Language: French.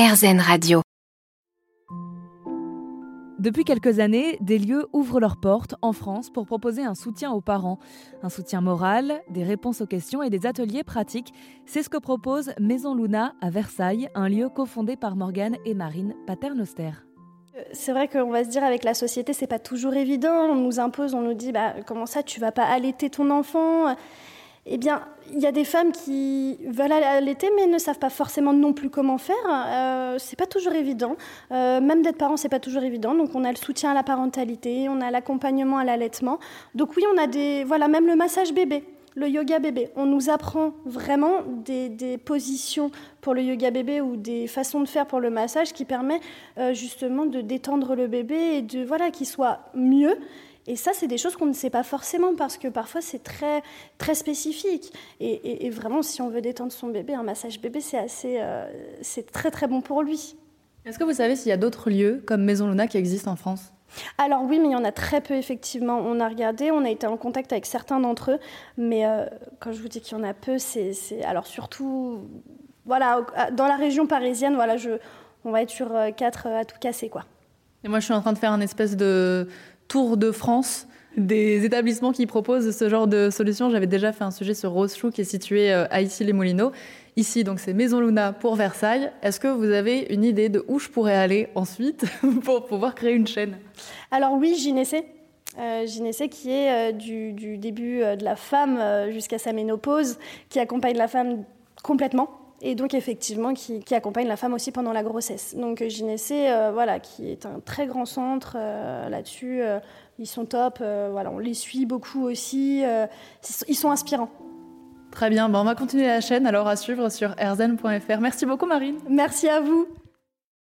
RZN Radio. Depuis quelques années, des lieux ouvrent leurs portes en France pour proposer un soutien aux parents. Un soutien moral, des réponses aux questions et des ateliers pratiques. C'est ce que propose Maison Luna à Versailles, un lieu cofondé par Morgane et Marine Paternoster. Euh, c'est vrai qu'on va se dire avec la société, c'est pas toujours évident. On nous impose, on nous dit, bah, comment ça, tu vas pas allaiter ton enfant? Eh bien, il y a des femmes qui veulent allaiter mais ne savent pas forcément non plus comment faire. Euh, c'est pas toujours évident. Euh, même d'être parent, c'est pas toujours évident. Donc, on a le soutien à la parentalité, on a l'accompagnement à l'allaitement. Donc, oui, on a des. Voilà, même le massage bébé, le yoga bébé. On nous apprend vraiment des, positions pour le yoga bébé ou des façons de faire pour le massage qui permet euh, justement de détendre le bébé et de voilà qu'il soit mieux. Et ça, c'est des choses qu'on ne sait pas forcément parce que parfois c'est très, très spécifique. Et, vraiment, si on veut détendre son bébé, un massage bébé, c'est assez, euh, c'est très très bon pour lui. Est-ce que vous savez s'il y a d'autres lieux comme Maison Luna qui existent en France? Alors oui, mais il y en a très peu effectivement. On a regardé, on a été en contact avec certains d'entre eux, mais euh, quand je vous dis qu'il y en a peu, c'est alors surtout voilà dans la région parisienne. Voilà, je, on va être sur euh, quatre à tout casser quoi. Et moi, je suis en train de faire un espèce de tour de France des établissements qui proposent ce genre de solution. J'avais déjà fait un sujet sur Rose Chou qui est situé euh, à Issy-les-Moulineaux. Ici, donc, c'est Maison Luna pour Versailles. Est-ce que vous avez une idée de où je pourrais aller ensuite pour pouvoir créer une chaîne? Alors oui, Gynécée. Euh, qui est euh, du, début euh, de la femme jusqu'à sa ménopause, qui accompagne la femme complètement et donc effectivement qui, accompagne la femme aussi pendant la grossesse. Donc Gynécée, euh, voilà, qui est un très grand centre euh, là-dessus. Euh, ils sont top, voilà, on les suit beaucoup aussi. ils sont inspirants. Très bien, bon, on va continuer la chaîne alors à suivre sur rzn.fr. Merci beaucoup Marine. Merci à vous.